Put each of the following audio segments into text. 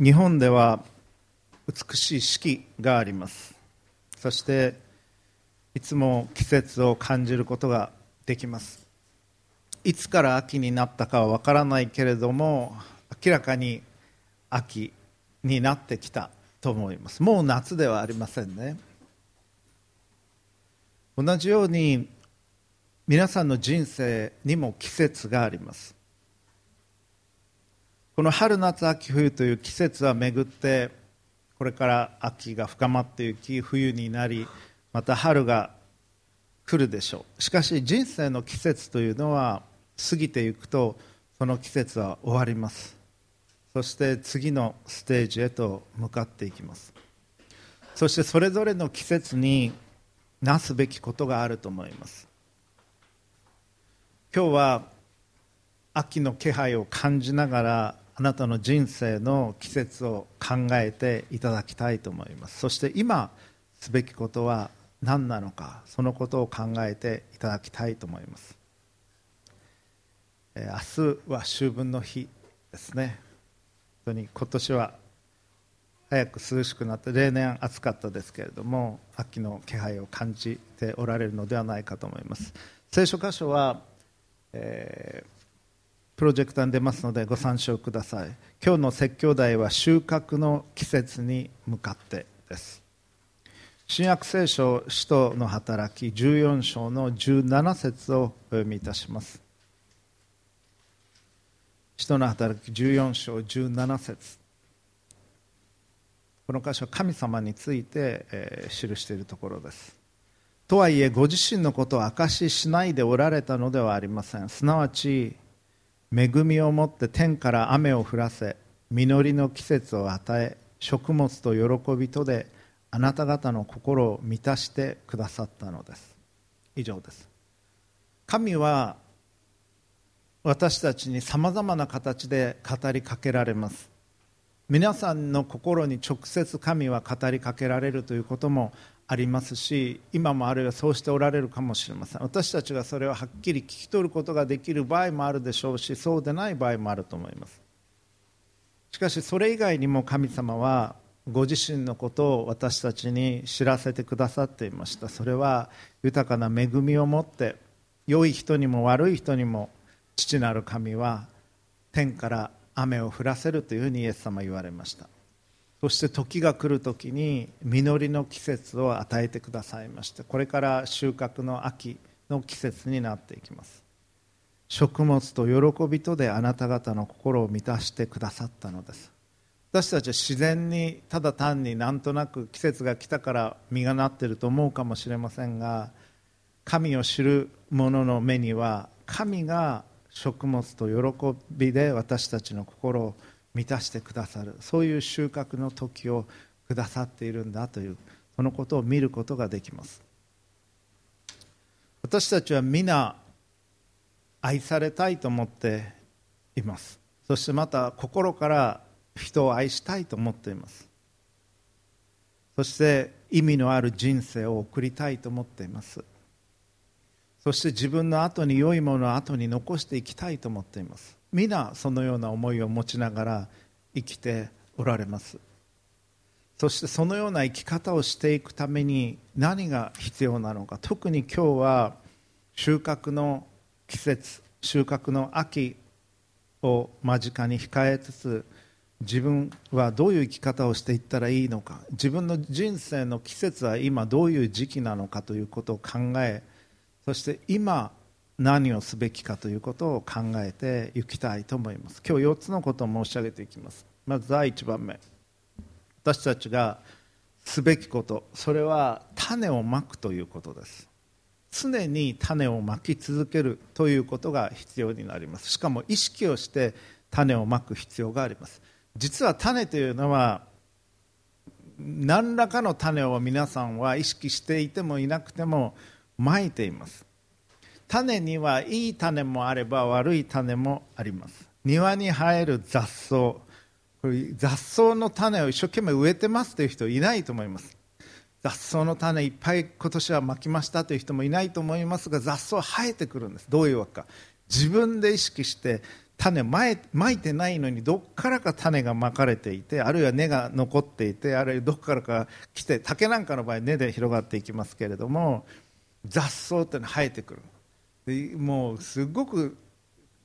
日本では美しい四季があります。そしていつも季節を感じることができます。いつから秋になったかはわからないけれども明らかに秋になってきたと思います。もう夏ではありませんね。同じように皆さんの人生にも季節があります。この春夏秋冬という季節は巡ってこれから秋が深まっていき冬になりまた春が来るでしょう。しかし人生の季節というのは過ぎていくとその季節は終わります。そして次のステージへと向かっていきます。そしてそれぞれの季節になすべきことがあると思います。今日は秋の気配を感じながらあなたの人生の季節を考えていただきたいと思います。そして今すべきことは何なのかそのことを考えていただきたいと思います。明日は秋分の日ですね。本当に今年は早く涼しくなって例年暑かったですけれども秋の気配を感じておられるのではないかと思います。聖書箇所は、えープロジェクターに出ますのでご参照ください。今日の説教題は収穫の季節に向かってです。新約聖書使徒の働き14章の17節をお読みいたします。使徒の働き14章17節。この箇所は神様について、え、記しているところです。とはいえご自身のことを証ししないでおられたのではありません。すなわち恵みをもって天から雨を降らせ実りの季節を与え食物と喜びとであなた方の心を満たしてくださったのです。以上です。神は私たちにさまざまな形で語りかけられます。皆さんの心に直接神は語りかけられるということもありますし今もあるいはそうしておられるかもしれません。私たちがそれをはっきり聞き取ることができる場合もあるでしょうしそうでない場合もあると思います。しかしそれ以外にも神様はご自身のことを私たちに知らせてくださっていました。それは豊かな恵みを持って良い人にも悪い人にも父なる神は天から雨を降らせるというふうにイエス様は言われました。そして時が来る時に実りの季節を与えてくださいましてこれから収穫の秋の季節になっていきます。食物と喜びとであなた方の心を満たしてくださったのです。私たちは自然にただ単になんとなく季節が来たから実がなっていると思うかもしれませんが神を知る者の目には神が食物と喜びで私たちの心を満たしてくださる。そういう収穫の時をくださっているんだというそのことを見ることができます。私たちは皆愛されたいと思っています。そしてまた心から人を愛したいと思っています。そして意味のある人生を送りたいと思っています。そして自分の後に良いものを後に残していきたいと思っています。皆そのような思いを持ちながら生きておられます。そしてそのような生き方をしていくために何が必要なのか。特に今日は収穫の季節収穫の秋を間近に控えつつ自分はどういう生き方をしていったらいいのか。自分の人生の季節は今どういう時期なのかということを考えそして今何をすべきかということを考えていきたいと思います。今日4つのことを申し上げていきます。まず第1番目。私たちがすべきこと。それは種をまくということです。常に種をまき続けるということが必要になります。しかも意識をして種をまく必要があります。実は種というのは何らかの種を皆さんは意識していてもいなくてもまいています。種にはいい種もあれば悪い種もあります。庭に生える雑草。これ雑草の種を一生懸命植えてますという人いないと思います。雑草の種いっぱい今年はまきましたという人もいないと思いますが雑草生えてくるんです。どういうわけか。自分で意識して種まいてないのにどっからか種がまかれていてあるいは根が残っていてあるいはどっからか来て竹なんかの場合根で広がっていきますけれども雑草っていうのは生えてくる。もうすごく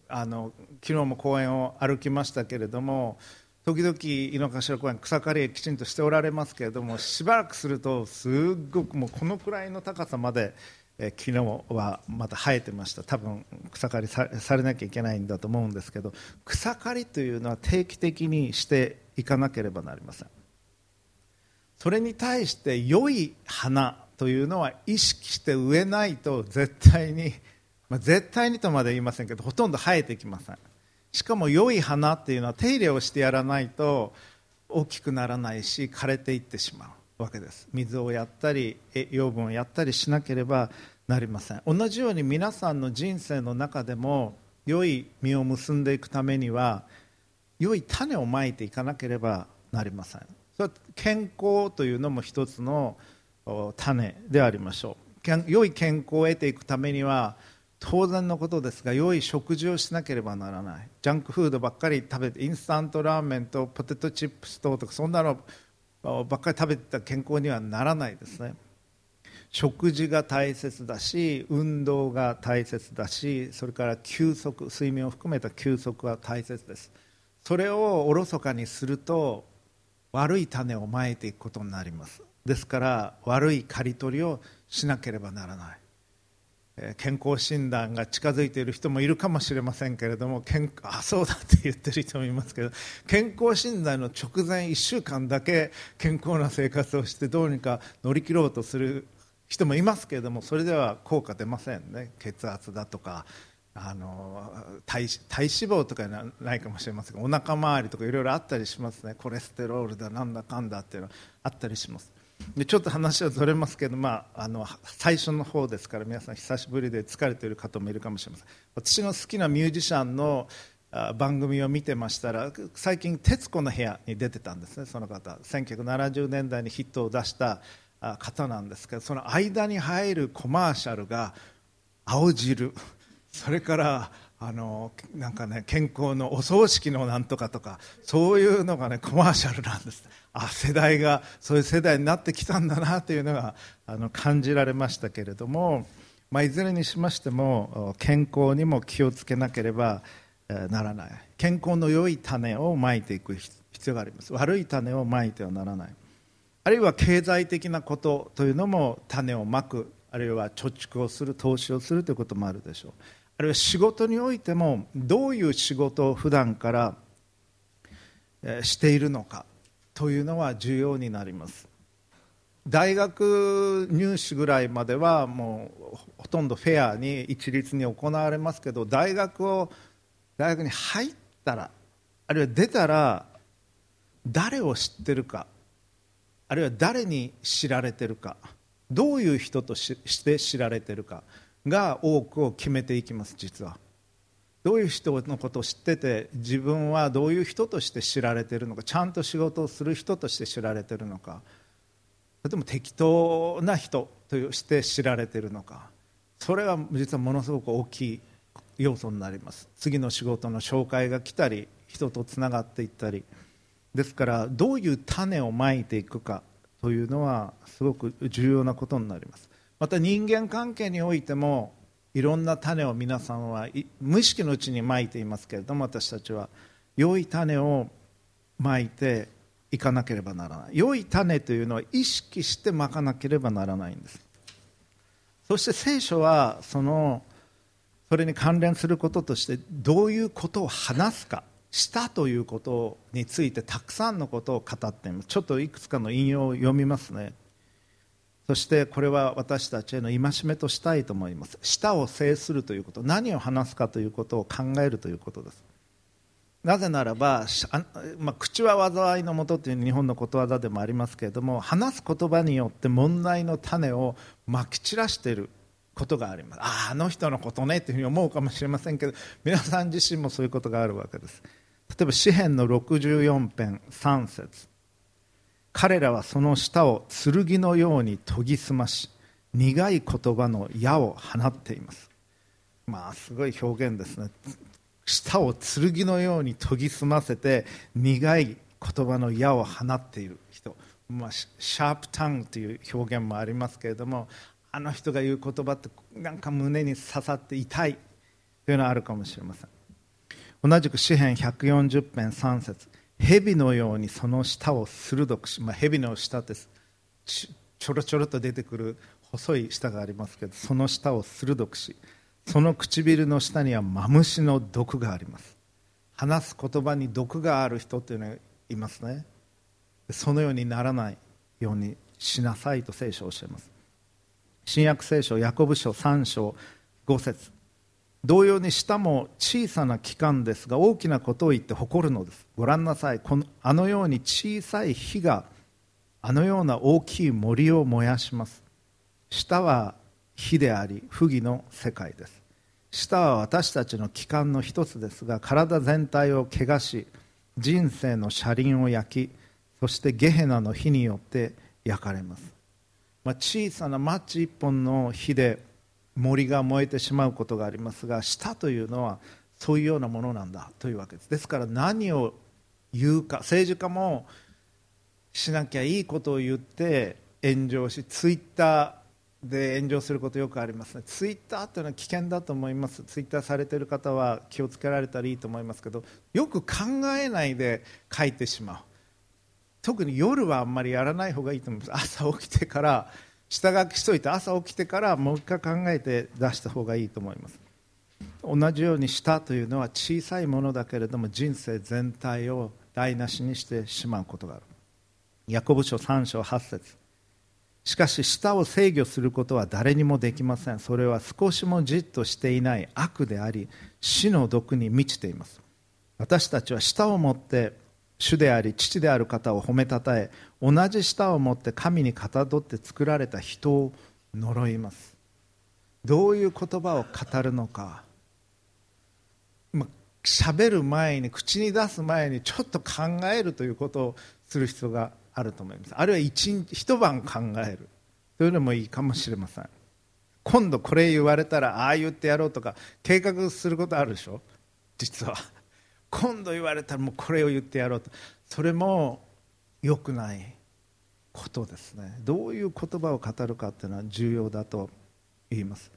あの昨日も公園を歩きましたけれども時々井の頭公園草刈りきちんとしておられますけれどもしばらくするとすごくもうこのくらいの高さまでえ昨日はまた生えてました。多分草刈りされなきゃいけないんだと思うんですけど草刈りというのは定期的にしていかなければなりません。それに対して良い花というのは意識して植えないと絶対に、まあ、絶対にとまで言いませんけどほとんど生えてきません。しかも良い花っていうのは手入れをしてやらないと大きくならないし枯れていってしまうわけです。水をやったり養分をやったりしなければなりません。同じように皆さんの人生の中でも良い実を結んでいくためには良い種をまいていかなければなりません。それは健康というのも一つの種でありましょう。良い健康を得ていくためには当然のことですが良い食事をしなければならない。ジャンクフードばっかり食べてインスタントラーメンとポテトチップスととかそんなのばっかり食べてた健康にはならないですね。食事が大切だし運動が大切だしそれから休息睡眠を含めた休息は大切です。それをおろそかにすると悪い種をまいていくことになります。ですから悪い刈り取りをしなければならない。健康診断が近づいている人もいるかもしれませんけれども健 あそうだって言ってる人もいますけど健康診断の直前1週間だけ健康な生活をしてどうにか乗り切ろうとする人もいますけれどもそれでは効果出ませんね。血圧だとかあの体体脂肪とかはないかもしれませんがお腹周りとかいろいろあったりしますね。コレステロールだなんだかんだっていうのあったりします。でちょっと話はずれますけど、まあ、あの最初の方ですから皆さん久しぶりで疲れている方もいるかもしれません。私の好きなミュージシャンの番組を見てましたら最近「徹子の部屋」に出てたんですねその方。1970年代にヒットを出した方なんですけどその間に入るコマーシャルが青汁。それからあのなんかね健康のお葬式のなんとかとかそういうのがねコマーシャルなんです。あ世代がそういう世代になってきたんだなというのがあの感じられましたけれども、まあ、いずれにしましても健康にも気をつけなければならない。健康の良い種をまいていく必要があります。悪い種をまいてはならない。あるいは経済的なことというのも種をまくあるいは貯蓄をする投資をするということもあるでしょう。るいは仕事においてもどういう仕事を普段からしているのかというのは重要になります。大学入試ぐらいまではもうほとんどフェアに一律に行われますけど大学を大学に入ったらあるいは出たら誰を知ってるかあるいは誰に知られてるかどういう人として知られてるかが多くを決めていきます実は。どういう人のことを知ってて自分はどういう人として知られてるのかちゃんと仕事をする人として知られてるのかそれとも適当な人として知られてるのかそれは実はものすごく大きい要素になります。次の仕事の紹介が来たり人とつながっていったり。ですからどういう種をまいていくかというのはすごく重要なことになります。また人間関係においてもいろんな種を皆さんは無意識のうちにまいていますけれども私たちは良い種をまいていかなければならない。良い種というのは意識してまかなければならないんです。そして聖書はそのそれに関連することとしてどういうことを話すかしたということについてたくさんのことを語っています。ちょっといくつかの引用を読みますね。そしてこれは私たちへの戒めとしたいと思います。舌を制するということ。何を話すかということを考えるということです。なぜならば、まあ、口は災いのもとという日本のことわざでもありますけれども話す言葉によって問題の種をまき散らしていることがあります。あああの人のことねというふうに思うかもしれませんけど皆さん自身もそういうことがあるわけです。例えば詩篇の64編3節。彼らはその舌を剣のように研ぎ澄まし苦い言葉の矢を放っています。まあすごい表現ですね。舌を剣のように研ぎ澄ませて苦い言葉の矢を放っている人、まあ、シャープタングという表現もありますけれどもあの人が言う言葉ってなんか胸に刺さって痛いというのはあるかもしれません。同じく詩篇140編3節。蛇のようにその舌を鋭くし、まあ、蛇の舌ですちょろちょろと出てくる細い舌がありますけどその舌を鋭くしその唇の下にはマムシの毒があります。話す言葉に毒がある人というのがいますね。そのようにならないようにしなさいと聖書を教えます。新約聖書ヤコブ書3章5節。同様に舌も小さな器官ですが大きなことを言って誇るのです。ご覧なさい。このあのように小さい火があのような大きい森を燃やします。舌は火であり不義の世界です。舌は私たちの器官の一つですが体全体を汚し人生の車輪を焼きそしてゲヘナの火によって焼かれます、まあ、小さなマッチ一本の火で森が燃えてしまうことがありますが舌というのはそういうようなものなんだというわけです。ですから何を言うか政治家もしなきゃいいことを言って炎上しツイッターで炎上することよくありますね。ツイッターというのは危険だと思います。ツイッターされている方は気をつけられたらいいと思いますけどよく考えないで書いてしまう。特に夜はあんまりやらない方がいいと思います。朝起きてから下書きしといて朝起きてからもう一回考えて出した方がいいと思います。同じように舌というのは小さいものだけれども人生全体を台無しにしてしまうことがある。ヤコブ書3章8節。しかし舌を制御することは誰にもできません。それは少しもじっとしていない悪であり死の毒に満ちています。私たちは舌を持って主であり父である方を褒めたたえ同じ舌を持って神にかたどって作られた人を呪います。どういう言葉を語るのか。喋る前に口に出す前にちょっと考えるということをする必要があると思います。あるいは一日一晩考える。というのもいいかもしれません。今度これ言われたらああ言ってやろうとか計画することあるでしょ？実は。今度言われたらもうこれを言ってやろうと。それも良くないことですね。どういう言葉を語るかっていうのは重要だと言います。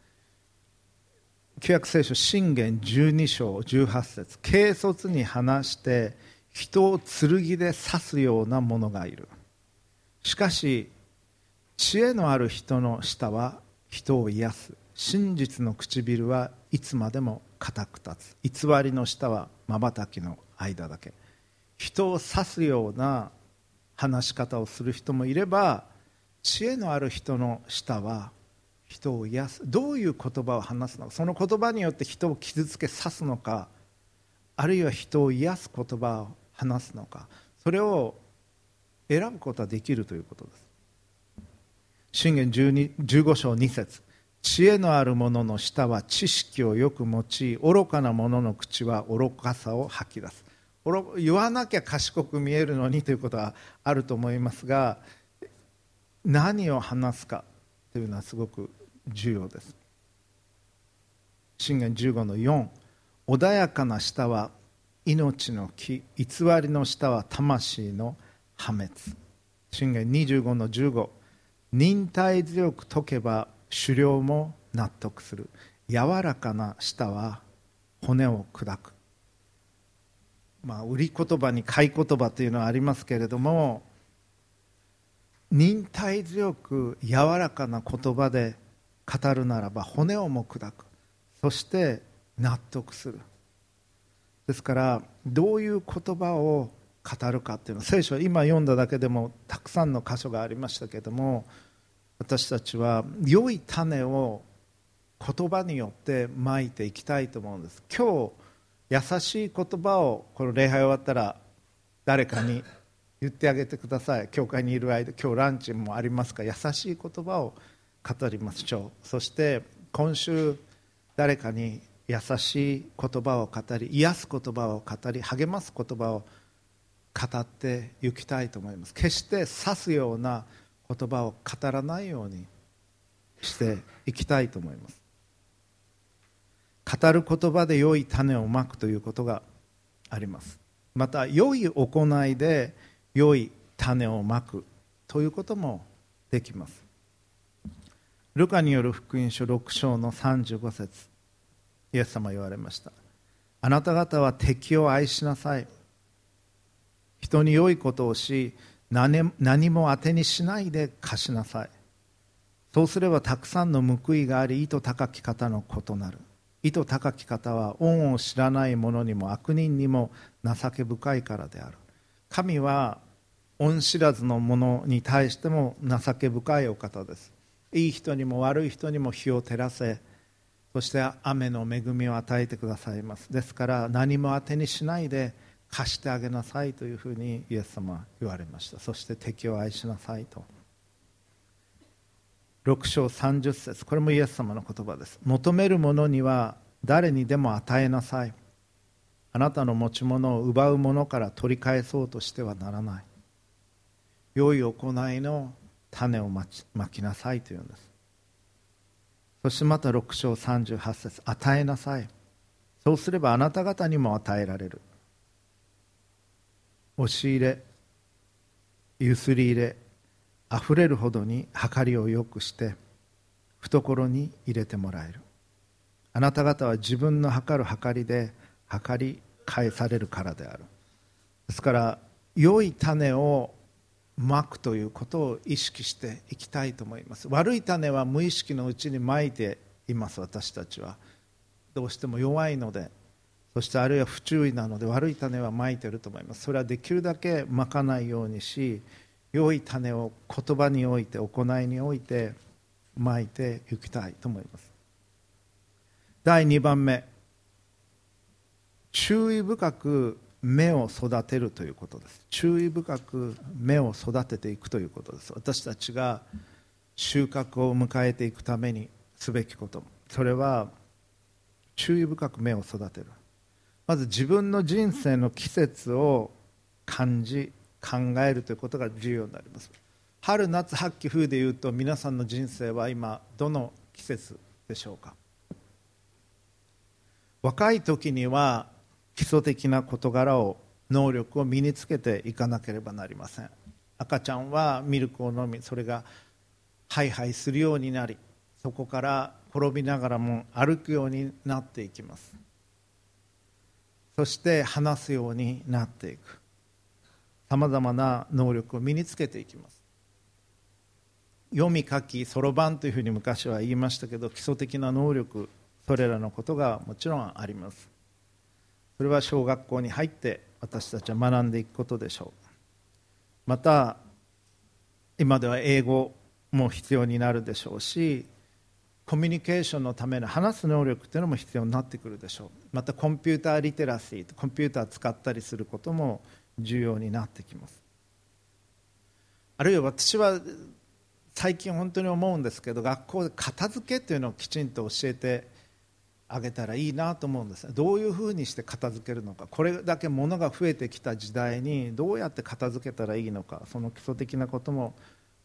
旧約聖書信玄12章18節。軽率に話して人を剣で刺すような者がいる。しかし知恵のある人の舌は人を癒す。真実の唇はいつまでも固く立つ。偽りの舌はまばたきの間だけ。人を刺すような話し方をする人もいれば知恵のある人の舌は人を癒す。どういう言葉を話すのか。その言葉によって人を傷つけ刺すのか。あるいは人を癒す言葉を話すのか。それを選ぶことはできるということです。信玄15章2節。知恵のある者の舌は知識をよく用い愚かな者の口は愚かさを吐き出す。言わなきゃ賢く見えるのにということはあると思いますが何を話すかというのはすごく重要です。信玄15の4穏やかな舌は命の木偽りの下は魂の破滅。信玄25の15忍耐強く解けば狩猟も納得する。柔らかな舌は骨を砕く。まあ売り言葉に買い言葉というのはありますけれども忍耐強く柔らかな言葉で語るならば骨をも砕く。そして納得する。ですからどういう言葉を語るかっていうのは聖書は今読んだだけでもたくさんの箇所がありましたけども私たちは良い種を言葉によってまいていきたいと思うんです。今日優しい言葉をこの礼拝終わったら誰かに言ってあげてください。教会にいる間今日ランチもありますか。ら優しい言葉を語りましょう。そして今週誰かに優しい言葉を語り癒す言葉を語り励ます言葉を語っていきたいと思います。決して指すような言葉を語らないようにしていきたいと思います。語る言葉で良い種をまくということがあります。また良い行いで良い種をまくということもできます。ルカによる福音書6章の35節。イエス様言われました。あなた方は敵を愛しなさい。人に良いことをし何も当てにしないで貸しなさい。そうすればたくさんの報いがあり意図高き方の異なる。意図高き方は恩を知らない者にも悪人にも情け深いからである。神は恩知らずの者に対しても情け深いお方です。いい人にも悪い人にも火を照らせ。そして雨の恵みを与えてくださいます。ですから何も当てにしないで貸してあげなさいというふうにイエス様は言われました。そして敵を愛しなさいと。6章30節。これもイエス様の言葉です。求める者には誰にでも与えなさい。あなたの持ち物を奪う者から取り返そうとしてはならない。良い行いの種をまきなさいというんです。そしてまた6章38節。与えなさい。そうすればあなた方にも与えられる。押し入れゆすり入れあふれるほどに計りをよくして懐に入れてもらえる。あなた方は自分の計る計りで計り返されるからである。ですから良い種をまくということを意識していきたいと思います。悪い種は無意識のうちにまいています私たちは。どうしても弱いのでそしてあるいは不注意なので悪い種はまいていると思います。それはできるだけまかないようにし良い種を言葉において行いにおいてまいていきたいと思います。第2番目注意深く芽を育てるということです。注意深く芽を育てていくということです。私たちが収穫を迎えていくためにすべきこと。それは注意深く芽を育てる。まず自分の人生の季節を感じ考えるということが重要になります。春夏秋冬でいうと皆さんの人生は今どの季節でしょうか？若い時には基礎的な事柄を能力を身につけていかなければなりません。赤ちゃんはミルクを飲みそれがハイハイするようになりそこから転びながらも歩くようになっていきます。そして話すようになっていく。さまざまな能力を身につけていきます。読み書きそろばんというふうに昔は言いましたけど基礎的な能力それらのことがもちろんあります。それは小学校に入って私たちは学んでいくことでしょう。また今では英語も必要になるでしょうしコミュニケーションのための話す能力というのも必要になってくるでしょう。またコンピューターリテラシーコンピューター使ったりすることも重要になってきます。あるいは私は最近本当に思うんですけど学校で片付けというのをきちんと教えてあげたらいいなと思うんです。どういうふうにして片付けるのか。これだけ物が増えてきた時代にどうやって片付けたらいいのか。その基礎的なことも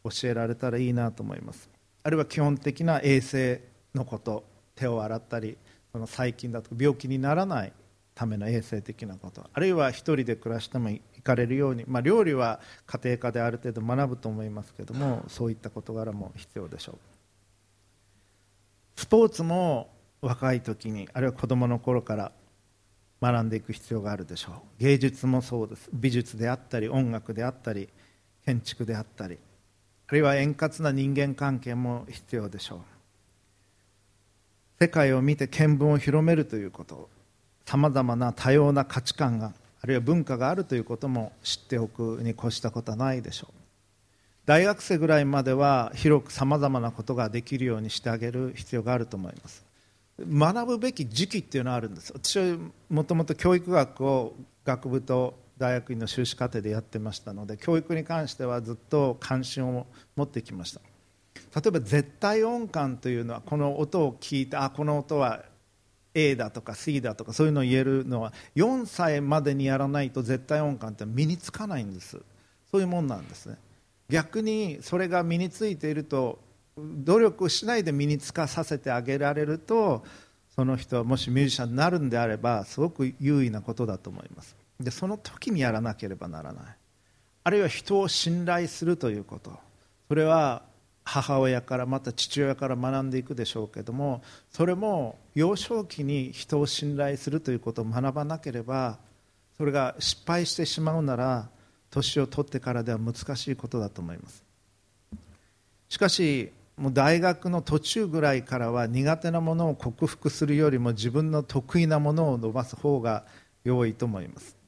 教えられたらいいなと思います。あるいは基本的な衛生のこと手を洗ったりその細菌だとか病気にならないための衛生的なことあるいは1人で暮らしても行かれるように、まあ、料理は家庭科である程度学ぶと思いますけどもそういった事柄も必要でしょう。スポーツも若い時にあるいは子どもの頃から学んでいく必要があるでしょう。芸術もそうです。美術であったり音楽であったり建築であったりあるいは円滑な人間関係も必要でしょう。世界を見て見聞を広めるということさまざまな多様な価値観があるいは文化があるということも知っておくに越したことはないでしょう。大学生ぐらいまでは広くさまざまなことができるようにしてあげる必要があると思います。学ぶべき時期っていうのはあるんです。私はもともと教育学を学部と大学院の修士課程でやってましたので教育に関してはずっと関心を持ってきました。例えば絶対音感というのはこの音を聞いてあこの音は A だとか C だとかそういうのを言えるのは4歳までにやらないと絶対音感って身につかないんです。そういうもんなんですね。逆にそれが身についていると努力しないで身につかさせてあげられるとその人はもしミュージシャンになるんであればすごく優位なことだと思います。でその時にやらなければならない。あるいは人を信頼するということ。それは母親からまた父親から学んでいくでしょうけどもそれも幼少期に人を信頼するということを学ばなければそれが失敗してしまうなら年を取ってからでは難しいことだと思います。しかしもう大学の途中ぐらいからは苦手なものを克服するよりも自分の得意なものを伸ばす方が良いと思います。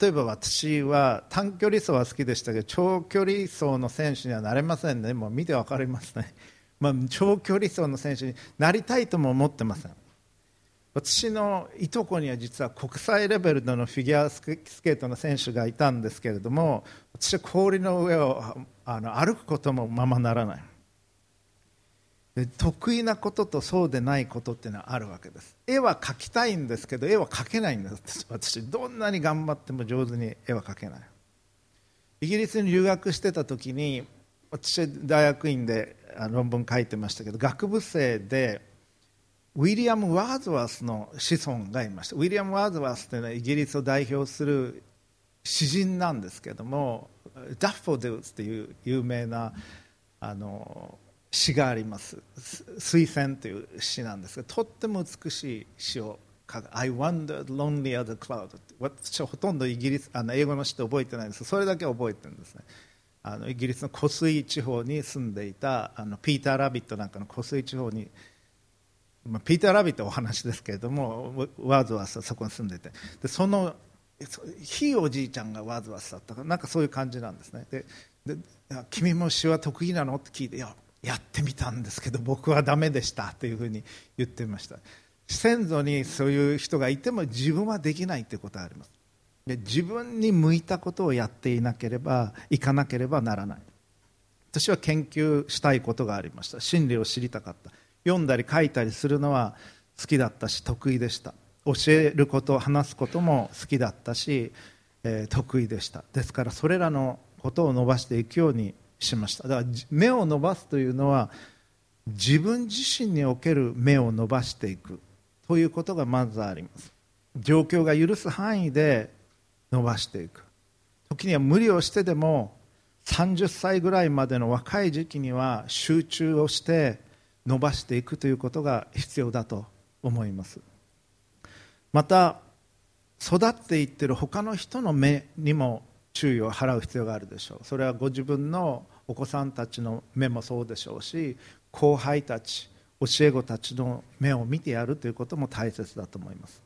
例えば私は短距離走は好きでしたけど長距離走の選手にはなれませんね。もう見て分かりますね、まあ、長距離走の選手になりたいとも思ってません。私のいとこには実は国際レベルでのフィギュアスケートの選手がいたんですけれども私は氷の上をあの歩くこともままならない。得意なこととそうでないことっていうのはあるわけです。絵は描きたいんですけど絵は描けないんです。私どんなに頑張っても上手に絵は描けない。イギリスに留学してた時に私大学院で論文書いてましたけど学部生でウィリアム・ワーズワースの子孫がいました。ウィリアム・ワーズワースというのはイギリスを代表する詩人なんですけどもダッフォデウスという有名なあの詩があります「水仙」という詩なんですがとっても美しい詩を書く「I wandered lonely as a cloud」私はほとんどイギリスあの英語の詩って覚えてないんです。それだけ覚えてるんですね。あのイギリスの湖水地方に住んでいたあのピーター・ラビットなんかの湖水地方に、まあ、ピーター・ラビットはお話ですけれどもワーズワースはそこに住んでて。でそのひいおじいちゃんがワーズワースだったかなんかそういう感じなんですね。でで君も詩は得意なの？って聞いていややってみたんですけど僕はダメでしたというふうに言ってました。先祖にそういう人がいても自分はできないということがあります。で自分に向いたことをやっていなければいかなければならない。私は研究したいことがありました。真理を知りたかった。読んだり書いたりするのは好きだったし得意でした。教えること話すことも好きだったし、えー、得意でした。ですからそれらのことを伸ばしていくようにしました。だから目を伸ばすというのは自分自身における目を伸ばしていく。ということがまずあります。状況が許す範囲で伸ばしていく。時には無理をしてでも30歳ぐらいまでの若い時期には集中をして伸ばしていくということが必要だと思います。また育っていってる他の人の目にも注意を払う必要があるでしょう。それはご自分のお子さんたちの目もそうでしょうし後輩たち教え子たちの目を見てやるということも大切だと思います。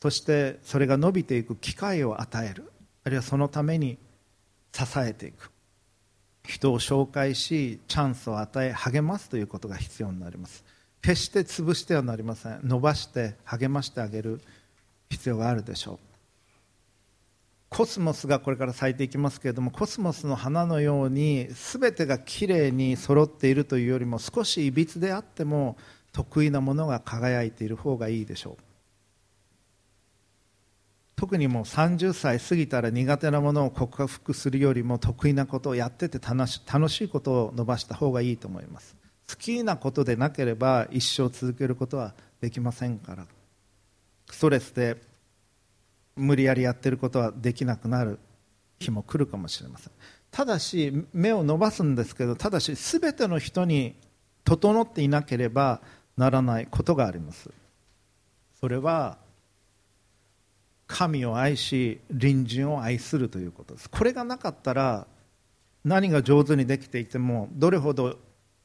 そしてそれが伸びていく機会を与える。あるいはそのために支えていく。人を紹介しチャンスを与え励ますということが必要になります。決して潰してはなりません。伸ばして励ましてあげる必要があるでしょう。コスモスがこれから咲いていきますけれどもコスモスの花のように全てがきれいに揃っているというよりも少しいびつであっても得意なものが輝いている方がいいでしょう。特にもう30歳過ぎたら苦手なものを克服するよりも得意なことをやってて楽し楽しいことを伸ばした方がいいと思います。好きなことでなければ一生続けることはできませんから。ストレスで無理やりやってることはできなくなる日も来るかもしれません。ただし目を伸ばすんですけどただし全ての人に整っていなければならないことがあります。それは神を愛し隣人を愛するということです。これがなかったら何が上手にできていてもどれほど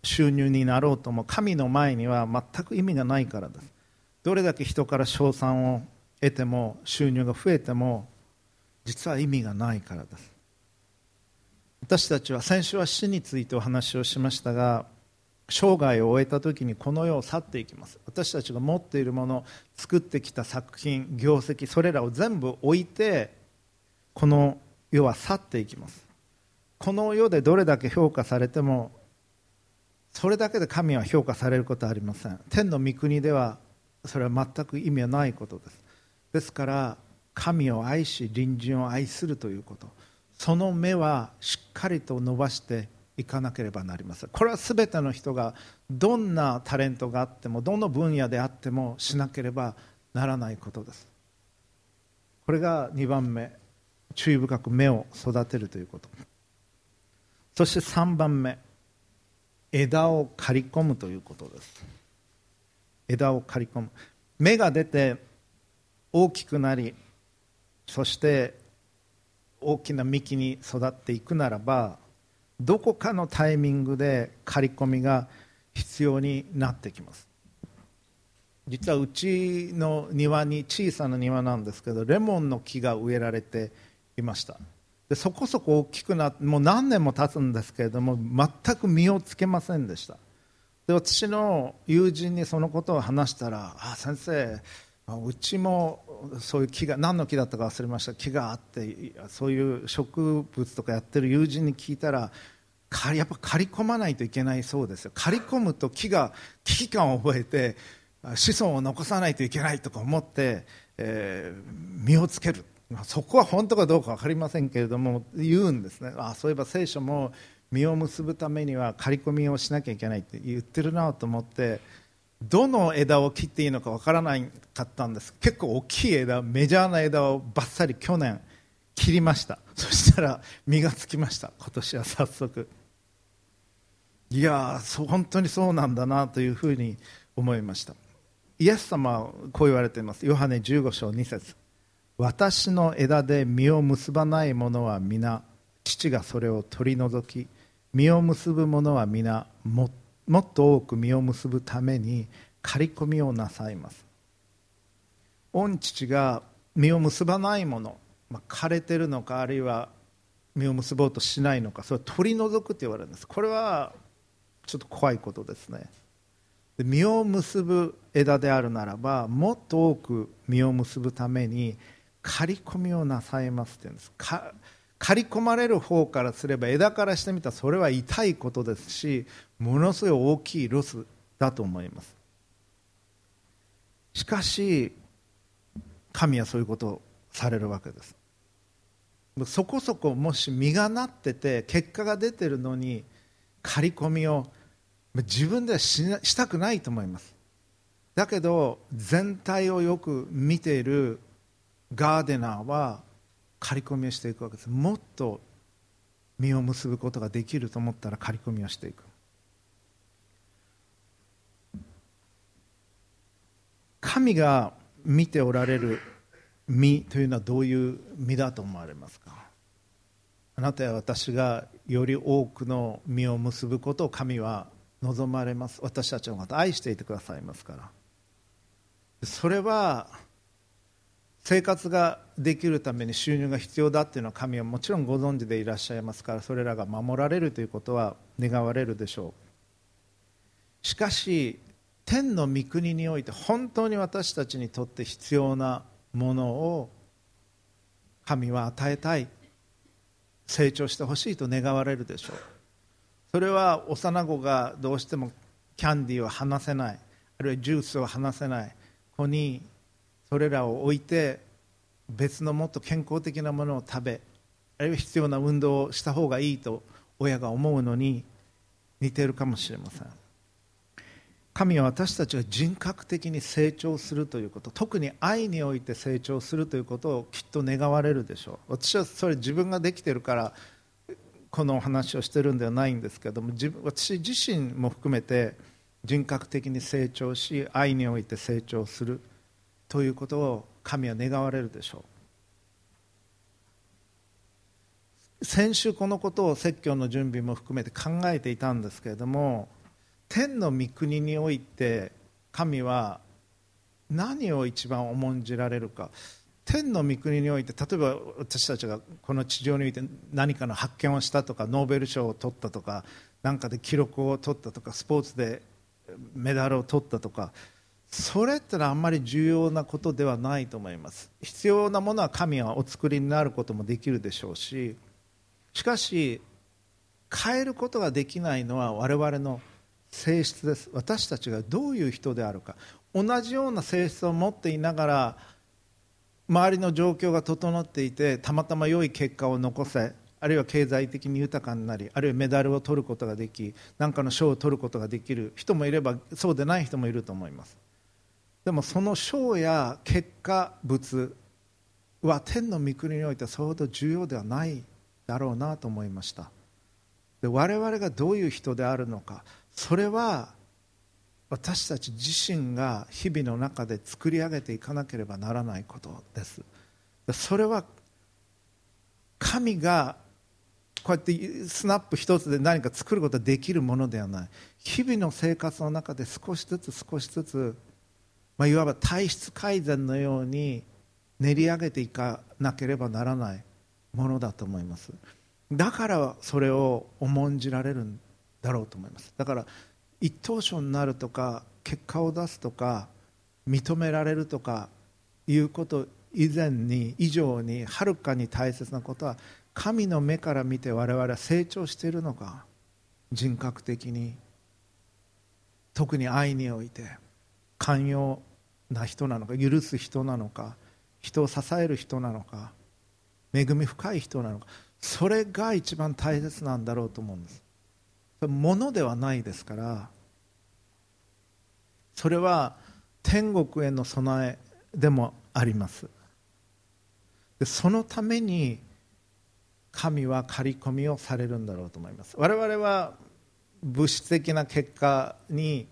収入になろうとも神の前には全く意味がないからです。どれだけ人から称賛を得ても収入が増えても実は意味がないからです。私たちは先週は死についてお話をしましたが生涯を終えた時にこの世を去っていきます。私たちが持っているもの作ってきた作品業績それらを全部置いてこの世は去っていきます。この世でどれだけ評価されてもそれだけで神は評価されることはありません。天の御国ではそれは全く意味はないことです。ですから神を愛し隣人を愛するということ。その目はしっかりと伸ばしていかなければなりません。これは全ての人がどんなタレントがあってもどの分野であってもしなければならないことです。これが2番目注意深く目を育てるということ。そして3番目枝を刈り込むということです。枝を刈り込む。芽が出て大きくなりそして大きな幹に育っていくならばどこかのタイミングで刈り込みが必要になってきます。実はうちの庭に小さな庭なんですけどレモンの木が植えられていました。でそこそこ大きくなってもう何年も経つんですけれども全く実をつけませんでした。で私の友人にそのことを話したら「あ先生うちもそういう木が何の木だったか忘れました。木があってそういう植物とかやってる友人に聞いたらやっぱ刈り込まないといけないそうですよ。刈り込むと木が危機感を覚えて子孫を残さないといけないとか思って、えー、実をつけるそこは本当かどうか分かりませんけれども言うんですね。あそういえば聖書も実を結ぶためには刈り込みをしなきゃいけないって言ってるなと思ってどの枝を切っていいのか分からなかったんです。結構大きい枝メジャーな枝をバッサリ去年切りました。そしたら実がつきました。今年は早速。いやそ本当にそうなんだなというふうに思いました。イエス様はこう言われています。ヨハネ15章2節。私の枝で実を結ばない者は皆父がそれを取り除き実を結ぶ者は皆ももっと多く実を結ぶために刈り込みをなさいます。御父が実を結ばないもの、まあ、枯れてるのかあるいは実を結ぼうとしないのかそれを取り除くと言われるんです。これはちょっと怖いことですね。で実を結ぶ枝であるならばもっと多く実を結ぶために刈り込みをなさいますって言うんです。刈り込まれる方からすれば枝からしてみたらそれは痛いことですしものすごい大きいロスだと思います。しかし神はそういうことをされるわけです。そこそこもし実がなってて結果が出てるのに刈り込みを自分ではしたくないと思います。だけど全体をよく見ているガーデナーは刈り込みをしていくわけです。もっと実を結ぶことができると思ったら刈り込みをしていく。神が見ておられる実というのはどういう実だと思われますか？あなたや私がより多くの実を結ぶことを神は望まれます。私たちのこと愛していてくださいますから。それは生活ができるために収入が必要だっていうのは神はもちろんご存知でいらっしゃいますからそれらが守られるということは願われるでしょう。しかし天の御国において本当に私たちにとって必要なものを神は与えたい。成長してほしいと願われるでしょう。それは幼子がどうしてもキャンディーを離せない。あるいはジュースを離せない。子にそれらを置いて別のもっと健康的なものを食べあるいは必要な運動をした方がいいと親が思うのに似ているかもしれません。神は私たちが人格的に成長するということ特に愛において成長するということをきっと願われるでしょう。私はそれ自分ができているからこのお話をしてるんではないんですけども自分私自身も含めて人格的に成長し愛において成長する。ということを神は願われるでしょう。先週このことを説教の準備も含めて考えていたんですけれども天の御国において神は何を一番重んじられるか。天の御国において例えば私たちがこの地上において何かの発見をしたとかノーベル賞を取ったとか何かで記録を取ったとかスポーツでメダルを取ったとかそれってのはあんまり重要なことではないと思います。必要なものは神はお作りになることもできるでしょうししかし変えることができないのは我々の性質です。私たちがどういう人であるか。同じような性質を持っていながら周りの状況が整っていてたまたま良い結果を残せあるいは経済的に豊かになりあるいはメダルを取ることができ何かの賞を取ることができる人もいればそうでない人もいると思います。でもその賞や結果物は天の御国においてそれほど重要ではないだろうなと思いました。で我々がどういう人であるのか。それは私たち自身が日々の中で作り上げていかなければならないことです。それは神がこうやってスナップ一つで何か作ることができるものではない。日々の生活の中で少しずつ少しずつ、まあ、いわば体質改善のように練り上げていかなければならないものだと思います。だからそれを重んじられるんだろうと思います。だから一等賞になるとか結果を出すとか認められるとかいうこと以前に以上にはるかに大切なことは神の目から見て我々は成長しているのか。人格的に。特に愛において。寛容な人なのか許す人なのか人を支える人なのか恵み深い人なのかそれが一番大切なんだろうと思うんです。ものではないですからそれは天国への備えでもあります。でそのために神は刈り込みをされるんだろうと思います。我々は物質的な結果に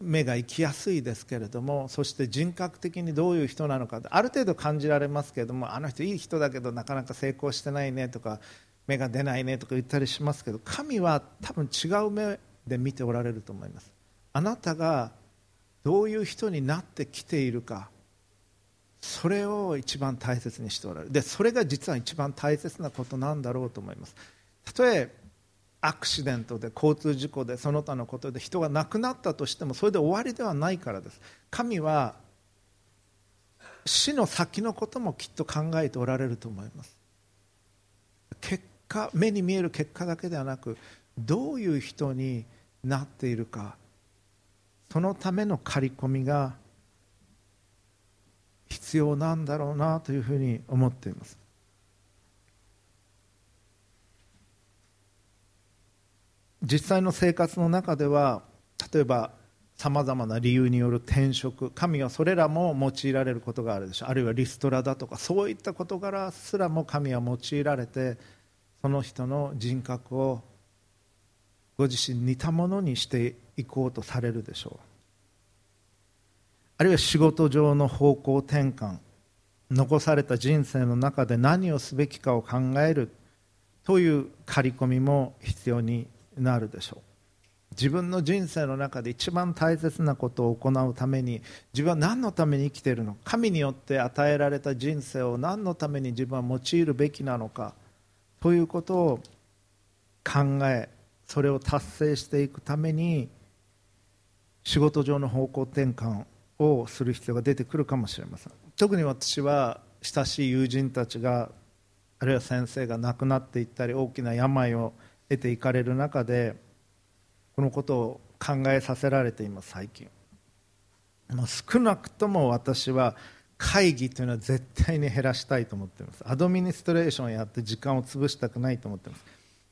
目が行きやすいですけれどもそして人格的にどういう人なのかある程度感じられますけれどもあの人いい人だけどなかなか成功してないねとか目が出ないねとか言ったりしますけど神は多分違う目で見ておられると思います。あなたがどういう人になってきているかそれを一番大切にしておられる。でそれが実は一番大切なことなんだろうと思います。たとえアクシデントで交通事故でその他のことで人が亡くなったとしてもそれで終わりではないからです。神は死の先のこともきっと考えておられると思います。結果目に見える結果だけではなくどういう人になっているかそのための刈り込みが必要なんだろうなというふうに思っています。実際の生活の中では例えばさまざまな理由による転職神はそれらも用いられることがあるでしょう。あるいはリストラだとかそういった事柄すらも神は用いられてその人の人格をご自身似たものにしていこうとされるでしょう。あるいは仕事上の方向転換残された人生の中で何をすべきかを考えるという刈り込みも必要になるでしょう。自分の人生の中で一番大切なことを行うために自分は何のために生きているの？か神によって与えられた人生を何のために自分は用いるべきなのか？ということを考えそれを達成していくために仕事上の方向転換をする必要が出てくるかもしれません。特に私は親しい友人たちがあるいは先生が亡くなっていったり大きな病を得ていかれる中でこのことを考えさせられています最近。もう少なくとも私は会議というのは絶対に減らしたいと思っています。アドミニストレーションやって時間を潰したくないと思っています。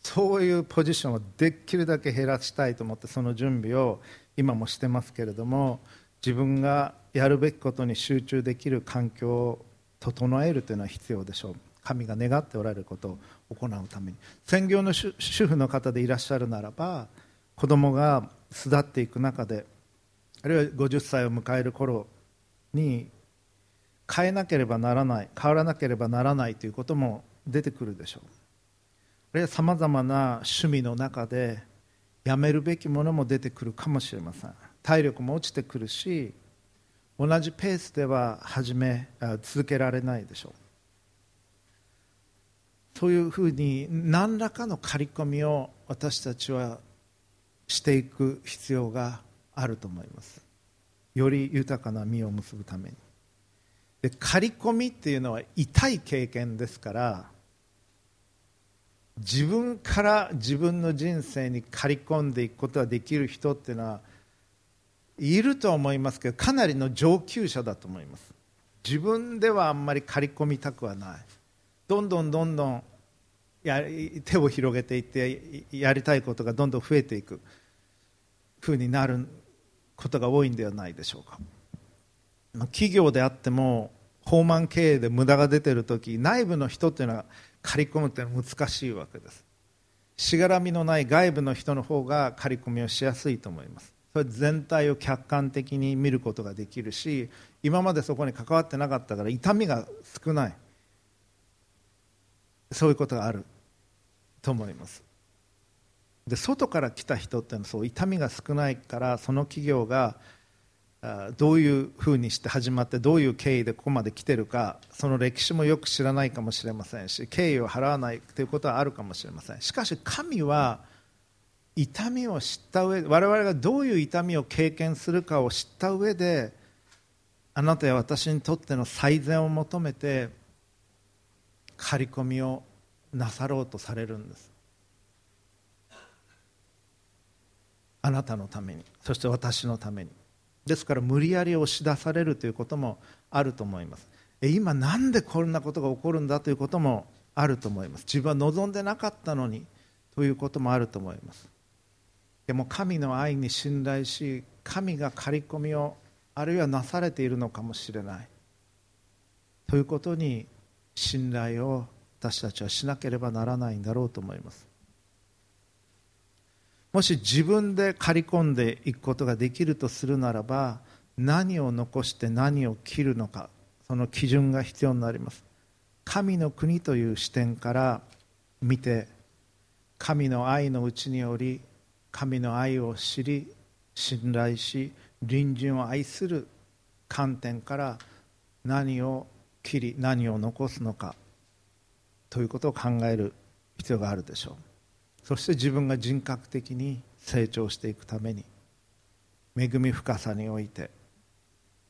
そういうポジションをできるだけ減らしたいと思ってその準備を今もしてますけれども自分がやるべきことに集中できる環境を整えるというのは必要でしょう。神が願っておられることを行うために。専業の主婦の方でいらっしゃるならば子供が巣立っていく中であるいは50歳を迎える頃に変えなければならない変わらなければならないということも出てくるでしょう。あるいはさまざまな趣味の中でやめるべきものも出てくるかもしれません。体力も落ちてくるし同じペースでは始め続けられないでしょう。そういうふうに何らかの刈り込みを私たちはしていく必要があると思います。より豊かな実を結ぶために。で刈り込みっていうのは痛い経験ですから自分から自分の人生に刈り込んでいくことができる人っていうのはいると思いますけどかなりの上級者だと思います。自分ではあんまり刈り込みたくはない。どんどんどんどんや手を広げていってやりたいことがどんどん増えていくふうになることが多いんではないでしょうか。まあ企業であっても放満経営で無駄が出ている時内部の人っていうのは刈り込むっていうのは難しいわけです。しがらみのない外部の人の方が刈り込みをしやすいと思います。それ全体を客観的に見ることができるし今までそこに関わってなかったから痛みが少ない。そういうことがある。と思います。で外から来た人ってのはそう痛みが少ないからその企業がどういうふうにして始まってどういう経緯でここまで来てるかその歴史もよく知らないかもしれませんし敬意を払わないということはあるかもしれません。しかし神は痛みを知った上我々がどういう痛みを経験するかを知った上であなたや私にとっての最善を求めて刈り込みをなさろうとされるんです。あなたのために。そして私のために。ですから無理やり押し出されるということもあると思います。今なんでこんなことが起こるんだということもあると思います。自分は望んでなかったのに。ということもあると思います。でも神の愛に信頼し神が刈り込みをあるいはなされているのかもしれない。ということに信頼を私たちはしなければならないんだろうと思います。もし自分で刈り込んでいくことができるとするならば何を残して何を切るのかその基準が必要になります。神の国という視点から見て神の愛のうちにより神の愛を知り信頼し隣人を愛する観点から何を切り何を残すのかということを考える必要があるでしょう。そして自分が人格的に成長していくために恵み深さにおいて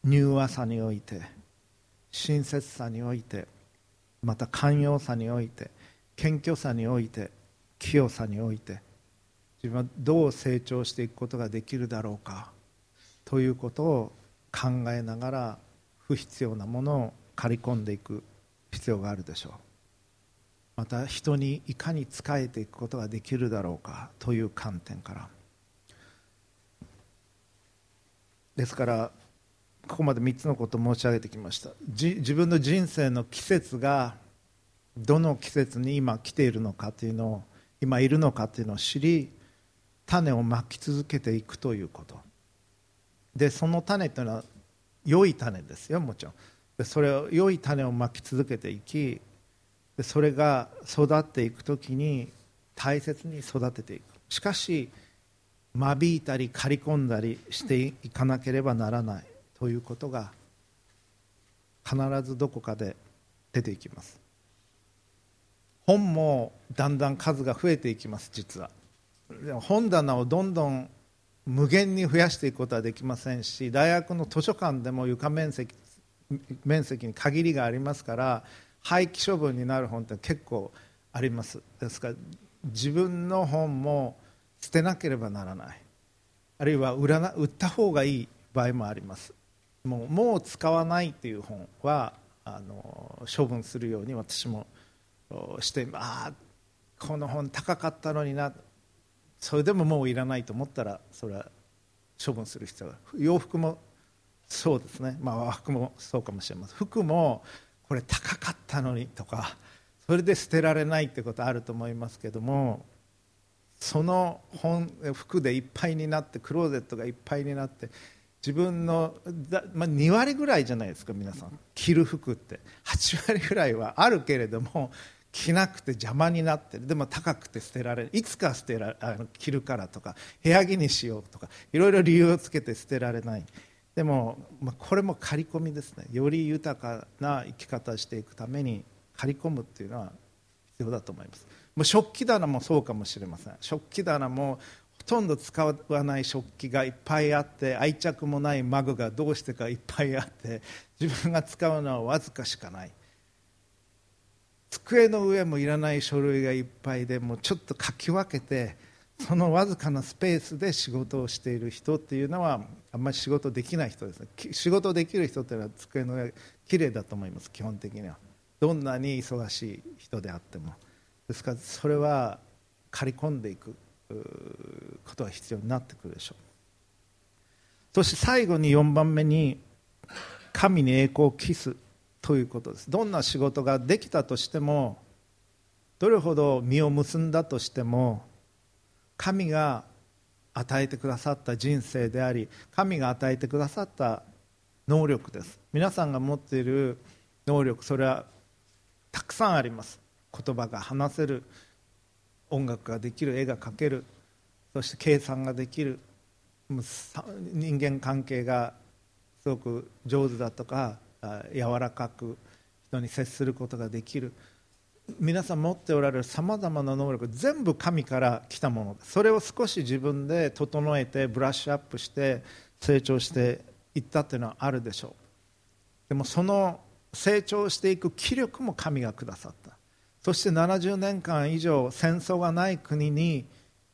柔和さにおいて親切さにおいてまた寛容さにおいて謙虚さにおいて清さにおいて自分はどう成長していくことができるだろうかということを考えながら不必要なものを刈り込んでいく必要があるでしょう。また人にいかに仕えていくことができるだろうかという観点から。ですからここまで3つのことを申し上げてきました。自分の人生の季節がどの季節に今来ているのかというのを今いるのかというのを知り種をまき続けていくということ。でその種というのは良い種ですよもちろん。それを良い種をまき続けていきそれが育っていく時に大切に育てていく。しかし間引いたり刈り込んだりしていかなければならないということが必ずどこかで出ていきます。本もだんだん数が増えていきます実は。本棚をどんどん無限に増やしていくことはできませんし大学の図書館でも床面積面積に限りがありますから廃棄処分になる本って結構あります。ですから自分の本も捨てなければならない。あるいは売らな売った方がいい場合もあります。もうもう使わないっていう本はあの処分するように私もしてああこの本高かったのにな。それでももういらないと思ったらそれは処分する必要が洋服もそうですね、まあ、和服もそうかもしれません。服もこれ高かったのにとかそれで捨てられないってことあると思いますけどもその本服でいっぱいになってクローゼットがいっぱいになって自分のまあ、2割ぐらいじゃないですか皆さん。着る服って。8割ぐらいはあるけれども着なくて邪魔になってでも高くて捨てられる。いつか捨てらあの着るからとか部屋着にしようとかいろいろ理由をつけて捨てられない。でも、まあ、これも刈り込みですね。より豊かな生き方をしていくために刈り込むっていうのは必要だと思います。もう食器棚もそうかもしれません。食器棚もほとんど使わない食器がいっぱいあって愛着もないマグがどうしてかいっぱいあって自分が使うのはわずかしかない。机の上もいらない書類がいっぱいでもうちょっとかき分けてそのわずかなスペースで仕事をしている人っていうのはあんまり仕事できない人ですね。仕事できる人っていうのは机の上きれいだと思います基本的には。どんなに忙しい人であっても。ですからそれは刈り込んでいくことが必要になってくるでしょう。そして最後に4番目に神に栄光を期すということです。どんな仕事ができたとしてもどれほど実を結んだとしても神が与えてくださった人生であり神が与えてくださった能力です。皆さんが持っている能力それはたくさんあります。言葉が話せる音楽ができる絵が描けるそして計算ができる人間関係がすごく上手だとか柔らかく人に接することができる。皆さん持っておられるさまざまな能力全部神から来たもの。それを少し自分で整えてブラッシュアップして成長していったというのはあるでしょう。でもその成長していく気力も神がくださった。そして70年間以上戦争がない国に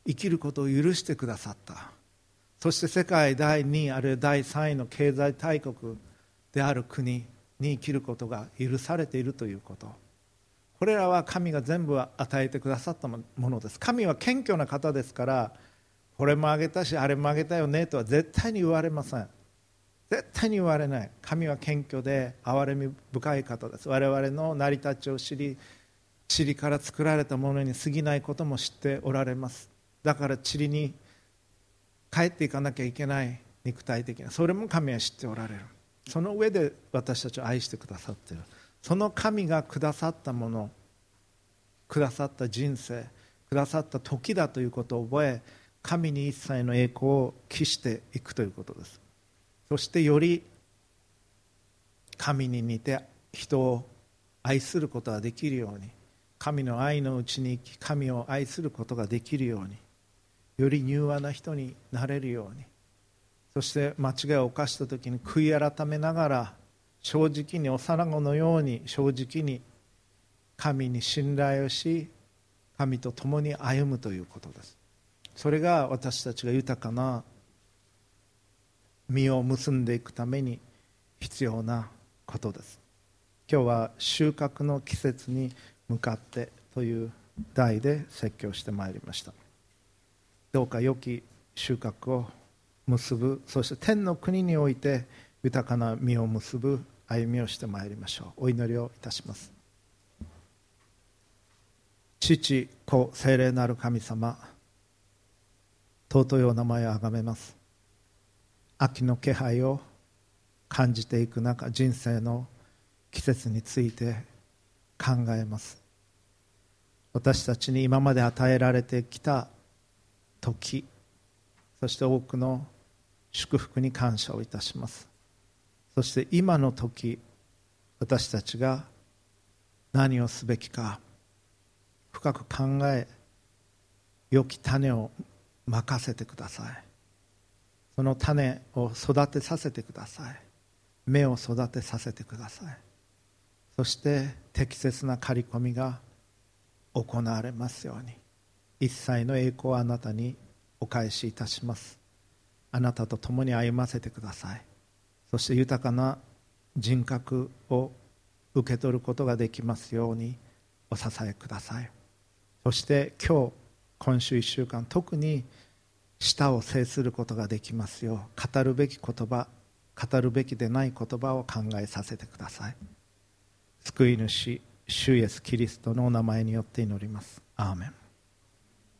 生きることを許してくださった。そして世界第2位あるいは第3位の経済大国である国に生きることが許されているということ。これらは神が全部与えてくださったものです。神は謙虚な方ですからこれもあげたしあれもあげたよねとは絶対に言われません。絶対に言われない。神は謙虚で憐れみ深い方です。我々の成り立ちを知り塵から作られたものに過ぎないことも知っておられます。だから塵に帰っていかなきゃいけない。肉体的な。それも神は知っておられる。その上で私たちを愛してくださっている。その神がくださったものくださった人生くださった時だということを覚え神に一切の栄光を期していくということです。そしてより神に似て人を愛することができるように神の愛のうちに生き神を愛することができるようにより柔和な人になれるようにそして間違いを犯した時に悔い改めながら正直に幼子のように正直に神に信頼をし神と共に歩むということです。それが私たちが豊かな実を結んでいくために必要なことです。今日は収穫の季節に向かってという題で説教してまいりました。どうか良き収穫を結ぶそして天の国において豊かな実を結ぶ歩みをしてまいりましょう。お祈りをいたします。父子精霊なる神様尊いお名前をあがめます。秋の気配を感じていく中人生の季節について考えます。私たちに今まで与えられてきた時そして多くの祝福に感謝をいたします。そして今の時私たちが何をすべきか深く考え良き種を任せてください。その種を育てさせてください。芽を育てさせてください。そして適切な刈り込みが行われますように。一切の栄光をあなたにお返しいたします。あなたと共に歩ませてください。そして豊かな人格を受け取ることができますようにお支えください。そして今日今週1週間特に舌を制することができますよう語るべき言葉語るべきでない言葉を考えさせてください。救い主主イエスキリストのお名前によって祈ります。アーメン。